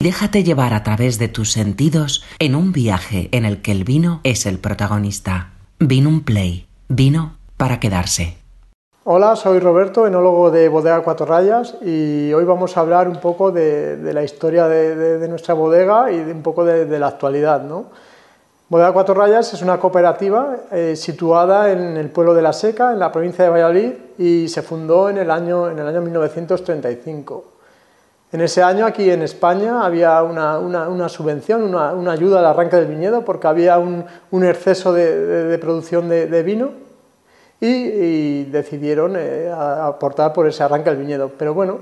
Déjate llevar a través de tus sentidos en un viaje en el que el vino es el protagonista. Vino un Play. Vino para quedarse. Hola, soy Roberto, enólogo de Bodega Cuatro Rayas y hoy vamos a hablar un poco de, la historia de, nuestra bodega y un poco de, la actualidad. ¿no? Bodega Cuatro Rayas es una cooperativa eh, situada en el pueblo de La Seca, en la provincia de Valladolid, y se fundó en el año, en el año 1935. En ese año aquí en España había una, subvención, una, ayuda al arranque del viñedo porque había un, exceso de, producción de, vino y, decidieron eh, aportar por ese arranque del viñedo. Pero bueno,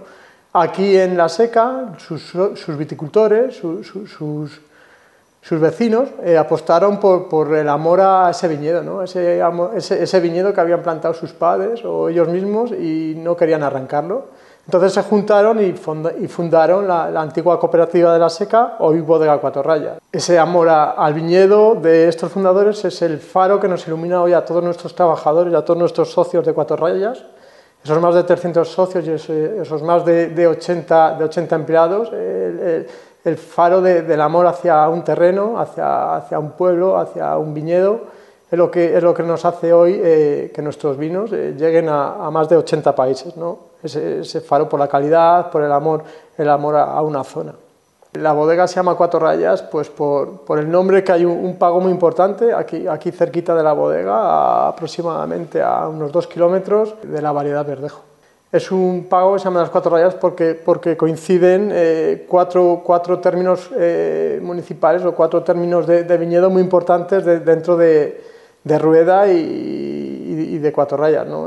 aquí en La Seca sus, viticultores, sus vecinos eh, apostaron por, el amor a ese viñedo, ese, viñedo que habían plantado sus padres o ellos mismos y no querían arrancarlo. Entonces se juntaron y, fundaron la, antigua cooperativa de la seca, hoy Bodega Cuatro Rayas. Ese amor al viñedo de estos fundadores es el faro que nos ilumina hoy a todos nuestros trabajadores a todos nuestros socios de Cuatro Rayas, esos más de 300 socios y esos, más de, 80, de 80 empleados, el faro del amor hacia un terreno, hacia, hacia, un pueblo, hacia un viñedo, es lo que, es lo que nos hace hoy eh, que nuestros vinos eh, lleguen a, más de 80 países, ¿no? ese, faro por la calidad, por el amor, el amor a, una zona. La bodega se llama Cuatro Rayas pues por, por el nombre que hay un, pago muy importante aquí, aquí cerquita de la bodega, aproximadamente a unos dos kilómetros de la variedad verdejo. Es un pago que se llama las cuatro rayas porque, porque coinciden eh, cuatro, cuatro, términos eh, municipales o cuatro términos de, viñedo muy importantes dentro de, de Rueda y, de Cuatro Rayas. ¿no?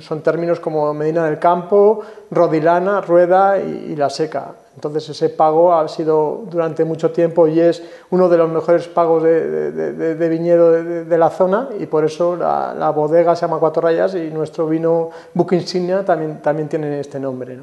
son términos como Medina del Campo, Rodilana, Rueda y, La Seca. Entonces ese pago ha sido durante mucho tiempo y es uno de los mejores pagos de, viñedo de, la zona y por eso la, bodega se llama Cuatro Rayas y nuestro vino Buque Insignia también, también tiene este nombre.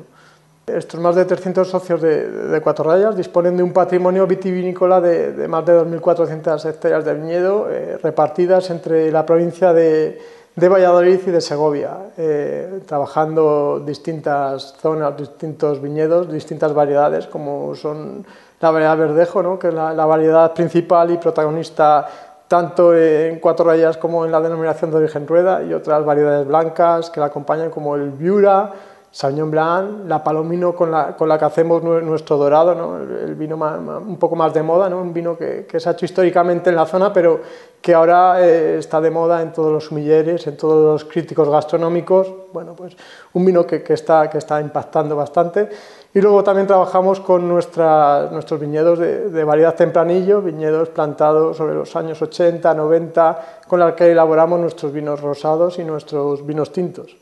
Estos más de 300 socios de, Cuatro Rayas disponen de un patrimonio vitivinícola de, más de 2.400 hectáreas de viñedo eh, repartidas entre la provincia de, Valladolid y de Segovia, eh, trabajando distintas zonas, distintos viñedos, distintas variedades, como son la variedad verdejo, que es la, variedad principal y protagonista tanto en Cuatro Rayas como en la denominación de origen rueda, y otras variedades blancas que la acompañan, como el Viura, Sauvignon Blanc, la Palomino con la, con la que hacemos nuestro dorado, el, vino un poco más de moda, un vino que, que, se ha hecho históricamente en la zona, pero que ahora eh, está de moda en todos los sumilleres, en todos los críticos gastronómicos. Bueno, pues un vino que, que, está, que está impactando bastante. Y luego también trabajamos con nuestra, nuestros viñedos de, de, variedad tempranillo, viñedos plantados sobre los años 80, 90, con los que elaboramos nuestros vinos rosados y nuestros vinos tintos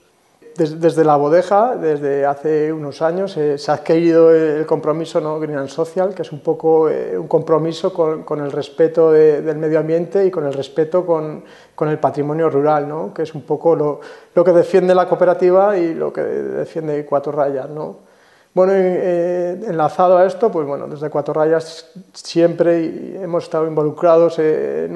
desde, la bodeja, desde hace unos años, eh, se ha adquirido el compromiso ¿no? Green and Social, que es un poco eh, un compromiso con, el respeto del medio ambiente y con el respeto con, con el patrimonio rural, ¿no? que es un poco lo, lo, que defiende la cooperativa y lo que defiende Cuatro Rayas. ¿no? Bueno, eh, enlazado a esto, pues bueno, desde Cuatro Rayas siempre hemos estado involucrados en,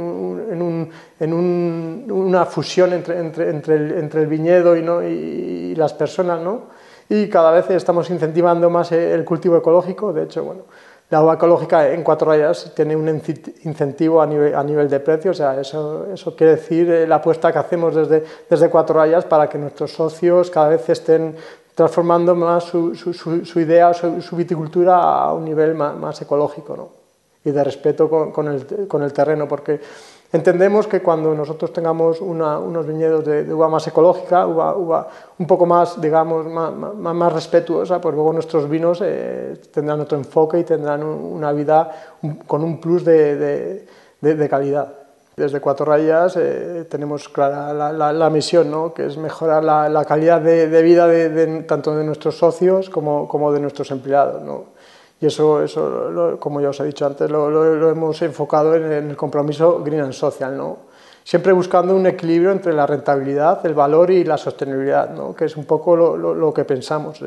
una fusión entre, el, viñedo y, las personas, ¿no? Y cada vez estamos incentivando más el cultivo ecológico, de hecho, bueno, la uva ecológica en Cuatro Rayas tiene un incentivo a nivel, de precio, o sea, eso, quiere decir eh, la apuesta que hacemos desde, desde Cuatro Rayas para que nuestros socios cada vez estén transformando más su, su, idea, su, viticultura a un nivel más, ecológico ¿no? y de respeto con, el, con, el, terreno, porque entendemos que cuando nosotros tengamos unos viñedos de, uva más ecológica, uva, uva, un poco más, digamos, más, más, respetuosa, pues luego nuestros vinos eh, tendrán otro enfoque y tendrán una vida con un plus de, de calidad desde Cuatro Rayas eh, tenemos clara la, misión, ¿no? que es mejorar la, calidad de, vida de, tanto de nuestros socios como, como de nuestros empleados. ¿no? Y eso, eso como ya os he dicho antes, lo, hemos enfocado en, el compromiso Green and Social. ¿no? siempre buscando un equilibrio entre la rentabilidad, el valor y la sostenibilidad, ¿no? que es un poco lo, que pensamos.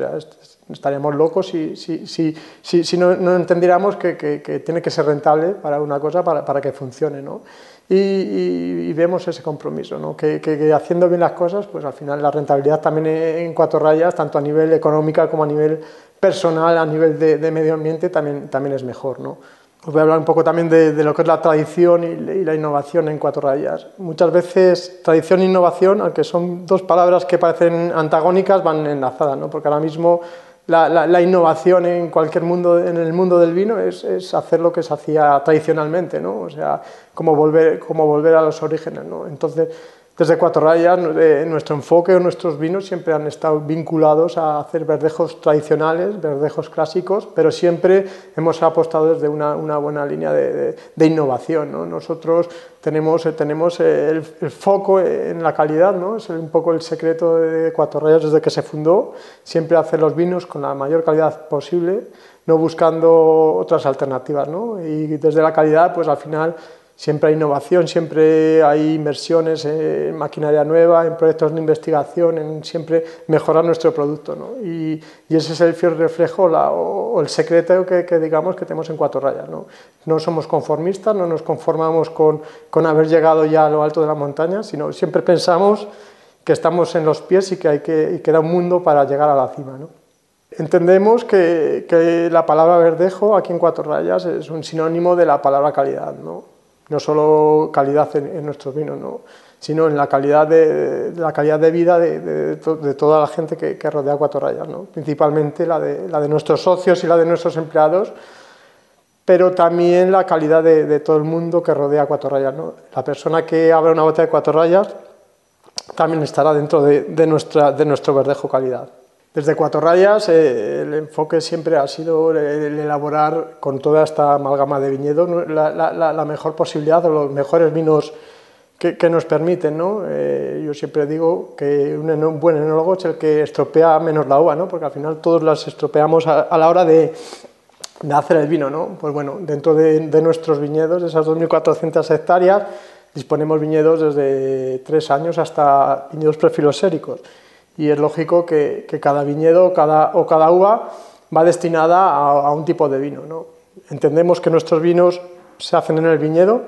estaríamos locos si, si, si, si no, no, entendiéramos que, que, tiene que ser rentable para una cosa para, para que funcione. ¿no? Y, vemos ese compromiso, ¿no? que, haciendo bien las cosas, pues al final la rentabilidad también en cuatro rayas, tanto a nivel económica como a nivel personal, a nivel de, medio ambiente, también, también es mejor. ¿no? Os voy a hablar un poco también de, lo que es la tradición y, la innovación en cuatro rayas. Muchas veces tradición e innovación, aunque son dos palabras que parecen antagónicas, van enlazadas, ¿no? porque ahora mismo la, innovación en cualquier mundo, en el mundo del vino es, es, hacer lo que se hacía tradicionalmente, ¿no? O sea, como volver, como volver a los orígenes, ¿no? Entonces, desde Cuatro Rayas, nuestro enfoque o nuestros vinos siempre han estado vinculados a hacer verdejos tradicionales, verdejos clásicos, pero siempre hemos apostado desde una, buena línea de, innovación. Nosotros tenemos, tenemos el, foco en la calidad, ¿no? es un poco el secreto de Cuatro Rayas desde que se fundó, siempre hacer los vinos con la mayor calidad posible, no buscando otras alternativas. Y desde la calidad, pues al final siempre hay innovación, siempre hay inversiones en maquinaria nueva, en proyectos de investigación, en siempre mejorar nuestro producto. ¿no? Y, ese es el fiel reflejo o, el secreto que, digamos que tenemos en cuatro rayas. ¿no? no somos conformistas, no nos conformamos con, con, haber llegado ya a lo alto de la montaña, sino siempre pensamos que estamos en los pies y que, hay que, y que da un mundo para llegar a la cima. ¿no? Entendemos que, que, la palabra verdejo aquí en Cuatro Rayas es un sinónimo de la palabra calidad. ¿no? No solo calidad en, nuestros vinos, sino en la calidad de, la calidad de vida de, toda la gente que, rodea Cuatro Rayas, principalmente la de, la de nuestros socios y la de nuestros empleados, pero también la calidad de, todo el mundo que rodea Cuatro Rayas. La persona que abra una botella de Cuatro Rayas también estará dentro de, nuestra, de nuestro verdejo calidad. Desde Cuatro Rayas eh, el enfoque siempre ha sido el, elaborar con toda esta amalgama de viñedo la, mejor posibilidad o los mejores vinos que, nos permiten. ¿no? Eh, yo siempre digo que un, buen enólogo es el que estropea menos la uva, ¿no? porque al final todos las estropeamos a, la hora de, hacer el vino. ¿no? Pues bueno, dentro de, nuestros viñedos, de esas 2.400 hectáreas, disponemos viñedos desde tres años hasta viñedos prefiloséricos y es lógico que, cada viñedo cada, o cada uva va destinada a, un tipo de vino. ¿no? Entendemos que nuestros vinos se hacen en el viñedo,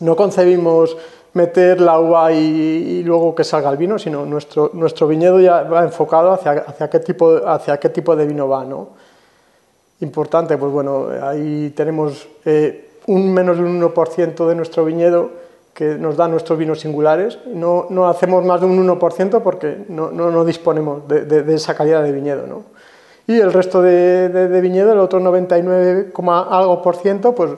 no concebimos meter la uva y, luego que salga el vino, sino nuestro, nuestro viñedo ya va enfocado hacia, hacia, qué, tipo, hacia qué tipo de vino va. ¿no? Importante, pues bueno, ahí tenemos eh, un menos de un 1% de nuestro viñedo que nos dan nuestros vinos singulares. No, no hacemos más de un 1% porque no, no, disponemos de, de, esa calidad de viñedo. ¿no? Y el resto de, de, viñedo, el otro 99, algo por ciento, pues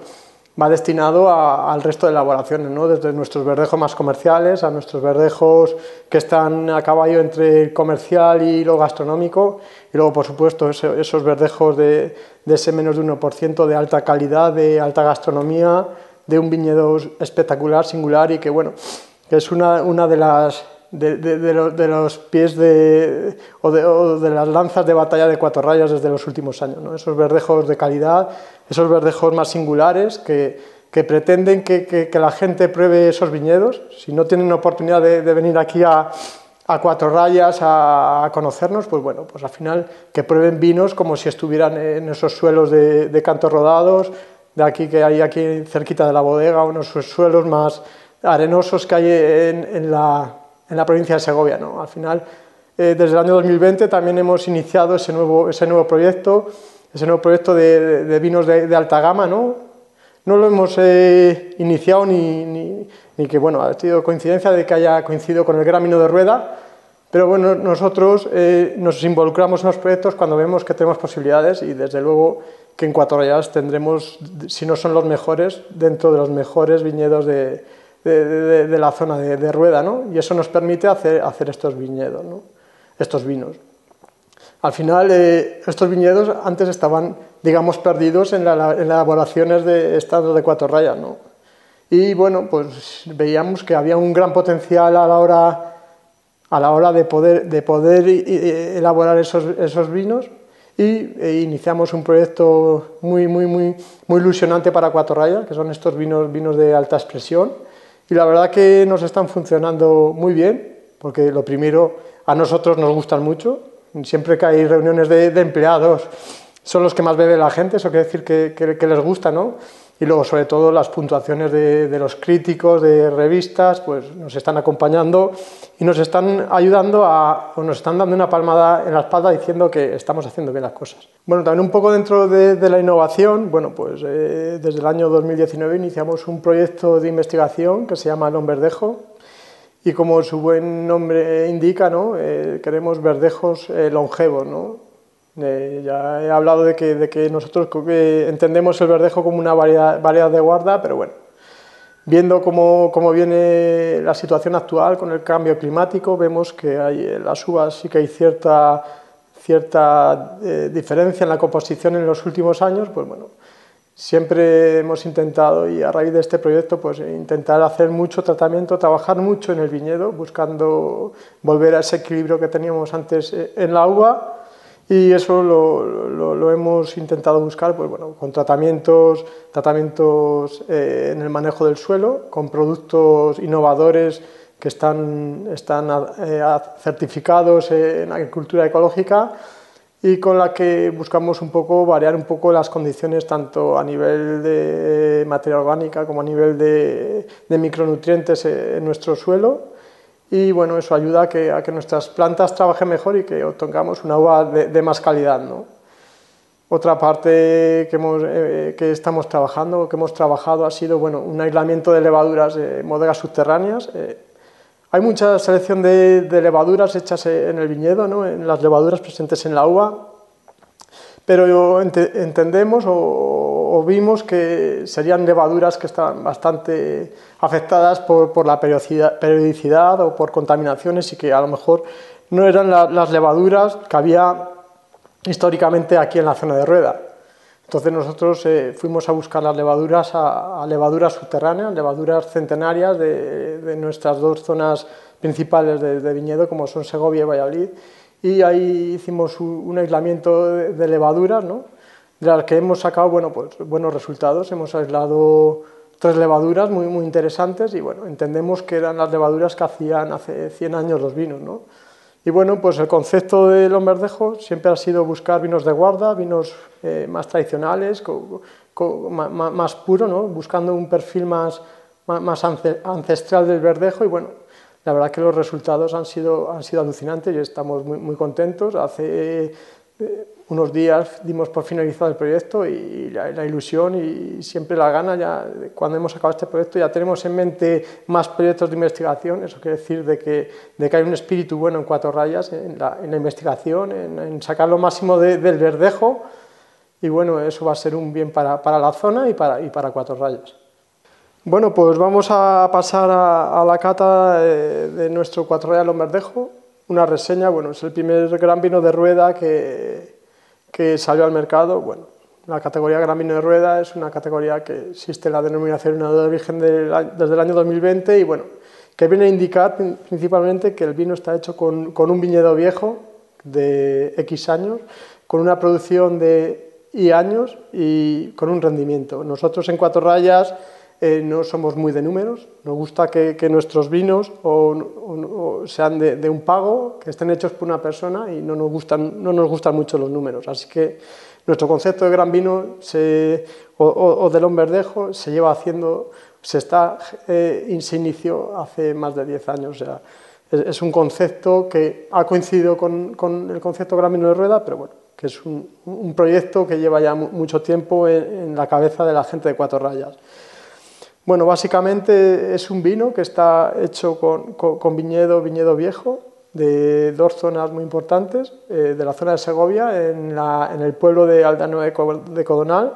va destinado al resto de elaboraciones, ¿no? desde nuestros verdejos más comerciales a nuestros verdejos que están a caballo entre el comercial y lo gastronómico, y luego, por supuesto, esos verdejos de, de ese menos de 1% de alta calidad, de alta gastronomía, de un viñedo espectacular, singular y que, bueno, es una, una de las de, de, los, pies de, o, de, las lanzas de batalla de cuatro rayas desde los últimos años. ¿no? Esos verdejos de calidad, esos verdejos más singulares que, que pretenden que, que, la gente pruebe esos viñedos. Si no tienen oportunidad de, venir aquí a, a cuatro rayas a, conocernos, pues bueno, pues al final que prueben vinos como si estuvieran en esos suelos de, de cantos rodados, de aquí que hay aquí cerquita de la bodega, unos suelos más arenosos que hay en, la, en la, provincia de Segovia. ¿no? Al final, eh, desde el año 2020 también hemos iniciado ese nuevo, ese nuevo proyecto, ese nuevo proyecto de, vinos de, alta gama. No, no lo hemos eh, iniciado ni, ni, que, bueno, ha sido coincidencia de que haya coincidido con el Gramino de Rueda, pero bueno, nosotros eh, nos involucramos en los proyectos cuando vemos que tenemos posibilidades y desde luego que en Cuatro Rayas tendremos, si no son los mejores, dentro de los mejores viñedos de, de, la zona de, Rueda, ¿no? Y eso nos permite hacer, hacer estos viñedos, ¿no? estos vinos. Al final, eh, estos viñedos antes estaban, digamos, perdidos en, las elaboraciones de estados de Cuatro Rayas, ¿no? Y bueno, pues veíamos que había un gran potencial a la hora, a la hora de poder, de poder elaborar esos, esos vinos y e iniciamos un proyecto muy, muy, muy, muy ilusionante para Cuatro Rayas, que son estos vinos, vinos de alta expresión, y la verdad que nos están funcionando muy bien, porque lo primero, a nosotros nos gustan mucho, siempre que hay reuniones de, empleados son los que más bebe la gente, eso quiere decir que, que les gusta, ¿no? Y luego sobre todo las puntuaciones de, los críticos de revistas pues nos están acompañando y nos están ayudando a, o nos están dando una palmada en la espalda diciendo que estamos haciendo bien las cosas. Bueno, también un poco dentro de, la innovación, bueno, pues eh, desde el año 2019 iniciamos un proyecto de investigación que se llama El Verdejo y como su buen nombre indica, ¿no? Eh, queremos verdejos eh, longevos, ¿no? Eh, ya he hablado de que, de que nosotros entendemos el verdejo como una variedad, variedad de guarda, pero bueno, viendo cómo, cómo, viene la situación actual con el cambio climático, vemos que hay, en las uvas sí que hay cierta, cierta eh, diferencia en la composición en los últimos años, pues bueno, siempre hemos intentado, y a raíz de este proyecto, pues intentar hacer mucho tratamiento, trabajar mucho en el viñedo, buscando volver a ese equilibrio que teníamos antes eh, en la uva, y eso lo, lo, hemos intentado buscar pues, bueno, con tratamientos, tratamientos eh, en el manejo del suelo, con productos innovadores que están, están eh, certificados en agricultura ecológica y con la que buscamos un poco variar un poco las condiciones tanto a nivel de materia orgánica como a nivel de, de micronutrientes en nuestro suelo y bueno, eso ayuda a que, a que nuestras plantas trabajen mejor y que obtengamos una uva de, más calidad. ¿no? Otra parte que, hemos, eh, que estamos trabajando, que hemos trabajado, ha sido bueno, un aislamiento de levaduras en bodegas subterráneas. Eh, hay mucha selección de, de, levaduras hechas en el viñedo, ¿no? en las levaduras presentes en la uva, pero entendemos o, vimos que serían levaduras que estaban bastante afectadas por, la periodicidad, o por contaminaciones y que a lo mejor no eran las levaduras que había históricamente aquí en la zona de Rueda. Entonces nosotros eh, fuimos a buscar las levaduras a, levaduras subterráneas, levaduras centenarias de, nuestras dos zonas principales de, de, viñedo, como son Segovia y Valladolid, y ahí hicimos un aislamiento de levaduras, ¿no? De las que hemos sacado bueno, pues, buenos resultados. Hemos aislado tres levaduras muy, muy interesantes y bueno, entendemos que eran las levaduras que hacían hace 100 años los vinos. ¿no? Y bueno, pues el concepto del Lomberdejo siempre ha sido buscar vinos de guarda, vinos eh, más tradicionales, más, puro, ¿no? buscando un perfil más, más ancestral del verdejo y bueno, la verdad que los resultados han sido, han sido alucinantes y estamos muy, muy contentos. Hace eh, unos días dimos por finalizado el proyecto y la, ilusión y siempre la gana, ya cuando hemos acabado este proyecto ya tenemos en mente más proyectos de investigación, eso quiere decir de que, de que hay un espíritu bueno en cuatro rayas, en la, en la investigación, en, sacar lo máximo del verdejo y bueno, eso va a ser un bien para, para la zona y para, y para cuatro rayas. Bueno, pues vamos a pasar a, la cata de, nuestro Cuatro Real Lombardejo. Una reseña, bueno, es el primer gran vino de rueda que, que salió al mercado. Bueno, la categoría gran vino de rueda es una categoría que existe en la denominación de origen desde el año 2020 y bueno, que viene a indicar principalmente que el vino está hecho con, con un viñedo viejo de X años, con una producción de Y años y con un rendimiento. Nosotros en Cuatro Rayas eh, no somos muy de números, nos gusta que, nuestros vinos o, sean de, un pago, que estén hechos por una persona y no nos, gustan, no nos gustan mucho los números. Así que nuestro concepto de gran vino se, o, de Lomberdejo se lleva haciendo, se, está, eh, se inició hace más de 10 años. sea, es, un concepto que ha coincidido con, con, el concepto gran vino de rueda, pero bueno, que es un, un proyecto que lleva ya mucho tiempo en, en la cabeza de la gente de Cuatro Rayas. Bueno, básicamente es un vino que está hecho con, viñedo, viñedo viejo, de dos zonas muy importantes, eh, de la zona de Segovia, en, el pueblo de Aldano de Codonal,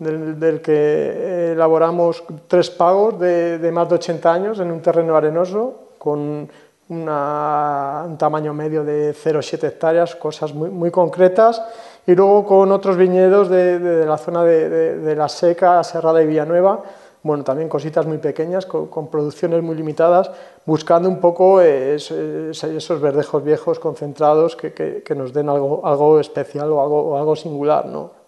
del, que elaboramos tres pagos de, más de 80 años en un terreno arenoso, con un tamaño medio de 0,7 hectáreas, cosas muy, concretas, y luego con otros viñedos de, la zona de, La Seca, Serrada y Villanueva, bueno, también cositas muy pequeñas, con, producciones muy limitadas, buscando un poco esos verdejos viejos concentrados que, nos den algo, algo especial o algo, algo singular. ¿no?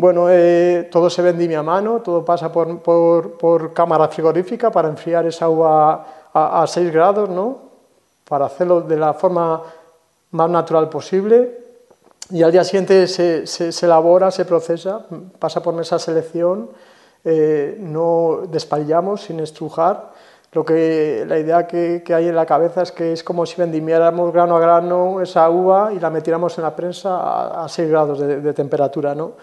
Bueno, eh, todo se vendimia a mano, todo pasa por, cámara frigorífica para enfriar esa uva a, 6 grados, ¿no? Para hacerlo de la forma más natural posible. Y al día siguiente se, elabora, se procesa, pasa por esa selección, eh, no despalillamos sin estrujar. Lo que, la idea que, hay en la cabeza es que es como si vendimiáramos grano a grano esa uva y la metiéramos en la prensa a, 6 grados de, de temperatura, ¿no?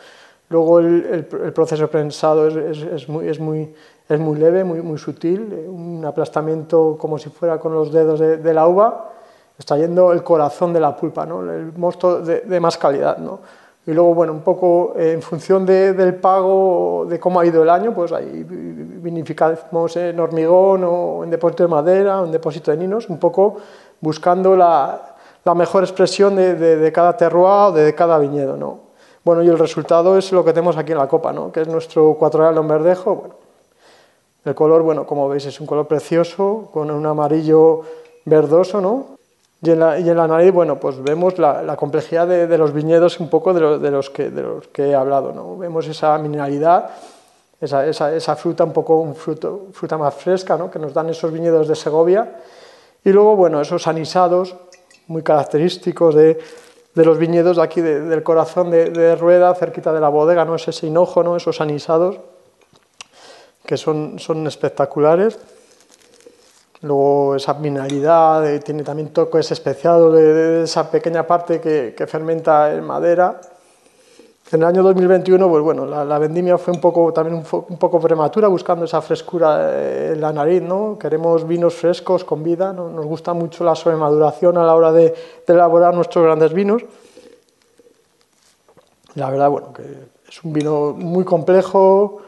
Luego el, proceso prensado es, muy, es, muy, es muy leve, muy, sutil, un aplastamiento como si fuera con los dedos de, la uva, extrayendo el corazón de la pulpa, ¿no? el mosto de, más calidad. ¿no? Y luego, bueno, un poco eh, en función del pago, de cómo ha ido el año, pues ahí vinificamos en hormigón o en depósito de madera o en depósito de ninos, un poco buscando la, mejor expresión de, cada terroir o de cada viñedo. ¿no? Bueno, y el resultado es lo que tenemos aquí en la copa, ¿no? que es nuestro cuatro en verdejo. Bueno, el color, bueno, como veis, es un color precioso, con un amarillo verdoso, ¿no? Y en la, y en la nariz, bueno, pues vemos la, complejidad de, los viñedos un poco de, los que, de los que he hablado, ¿no? Vemos esa mineralidad, esa, esa, esa fruta un poco, un fruto, fruta más fresca, ¿no? Que nos dan esos viñedos de Segovia. Y luego, bueno, esos anisados muy característicos de, de los viñedos de aquí, del corazón de, Rueda, cerquita de la bodega, ¿no? Es ese hinojo, ¿no? Esos anisados, que son, son espectaculares. Luego esa mineralidad, eh, tiene también toques especiados de, de, esa pequeña parte que, que fermenta en madera. En el año 2021, pues bueno, la, vendimia fue un poco, también un, poco prematura, buscando esa frescura eh, en la nariz, ¿no? Queremos vinos frescos, con vida, nos gusta mucho la sobremaduración a la hora de, elaborar nuestros grandes vinos. La verdad, bueno, que es un vino muy complejo,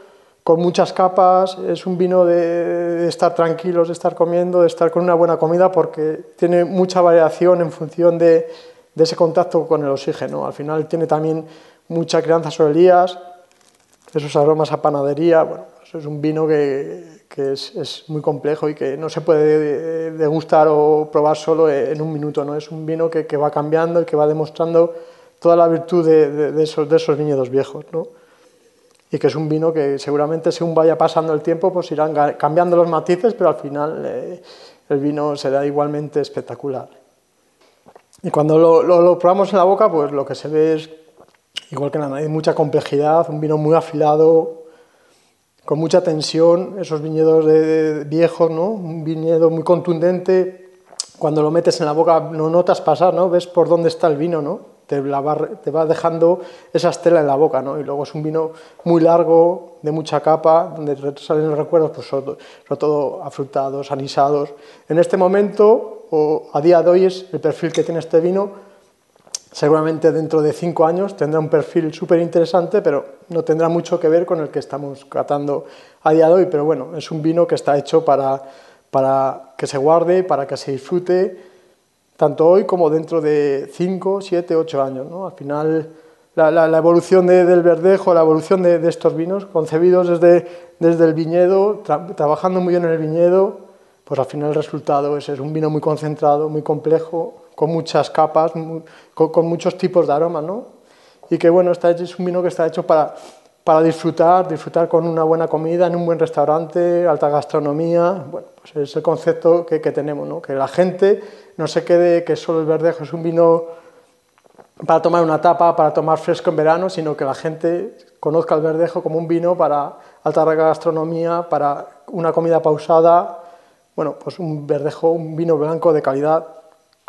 con muchas capas, es un vino de, estar tranquilos, de estar comiendo, de estar con una buena comida, porque tiene mucha variación en función de, ese contacto con el oxígeno. Al final tiene también mucha crianza sobre elías, esos aromas a panadería, bueno, es un vino que, es, muy complejo y que no se puede degustar o probar solo en un minuto, ¿no? Es un vino que, va cambiando y que va demostrando toda la virtud de, de, esos, de esos viñedos viejos, ¿no? Y que es un vino que seguramente según vaya pasando el tiempo pues irán cambiando los matices, pero al final eh, el vino será igualmente espectacular. Y cuando lo, probamos en la boca, pues lo que se ve es igual que en la nariz, mucha complejidad, un vino muy afilado, con mucha tensión, esos viñedos de, viejos, ¿no? un viñedo muy contundente, cuando lo metes en la boca no notas pasar, ¿no? ves por dónde está el vino, ¿no? Te, va, dejando esa estela en la boca, ¿no? y luego es un vino muy largo, de mucha capa, donde salen los recuerdos, pues sobre, todo afrutados, anisados. En este momento, o a día de hoy, es el perfil que tiene este vino, seguramente dentro de cinco años tendrá un perfil súper interesante, pero no tendrá mucho que ver con el que estamos catando a día de hoy. Pero bueno, es un vino que está hecho para, para que se guarde, para que se disfrute, tanto hoy como dentro de cinco, siete, ocho años. ¿no? Al final, la, evolución del verdejo, la evolución de, estos vinos, concebidos desde, desde el viñedo, trabajando muy bien en el viñedo, pues al final el resultado es, un vino muy concentrado, muy complejo, con muchas capas, con, muchos tipos de aromas, ¿no? Y que bueno, está es un vino que está hecho para, para disfrutar, disfrutar con una buena comida en un buen restaurante, alta gastronomía, bueno, pues es el concepto que, tenemos, ¿no? Que la gente no se quede que solo el verdejo es un vino para tomar una tapa, para tomar fresco en verano, sino que la gente conozca el verdejo como un vino para alta gastronomía, para una comida pausada, bueno, pues un verdejo, un vino blanco de calidad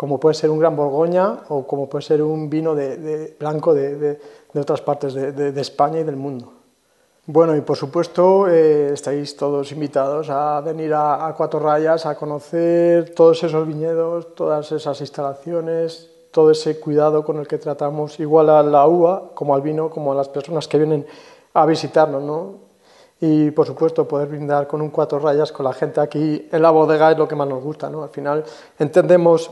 como puede ser un gran Borgoña o como puede ser un vino de, blanco de, otras partes de, España y del mundo. Bueno, y por supuesto eh, estáis todos invitados a venir a, Cuatro Rayas a conocer todos esos viñedos, todas esas instalaciones, todo ese cuidado con el que tratamos igual a la uva como al vino, como a las personas que vienen a visitarnos, ¿no? Y por supuesto poder brindar con un Cuatro Rayas con la gente aquí en la bodega es lo que más nos gusta, ¿no? Al final entendemos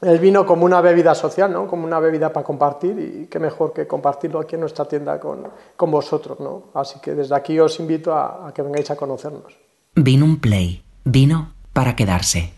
el vino como una bebida social, ¿no? como una bebida para compartir y qué mejor que compartirlo aquí en nuestra tienda con, con vosotros. ¿no? Así que desde aquí os invito a, a que vengáis a conocernos. Vino un play, vino para quedarse.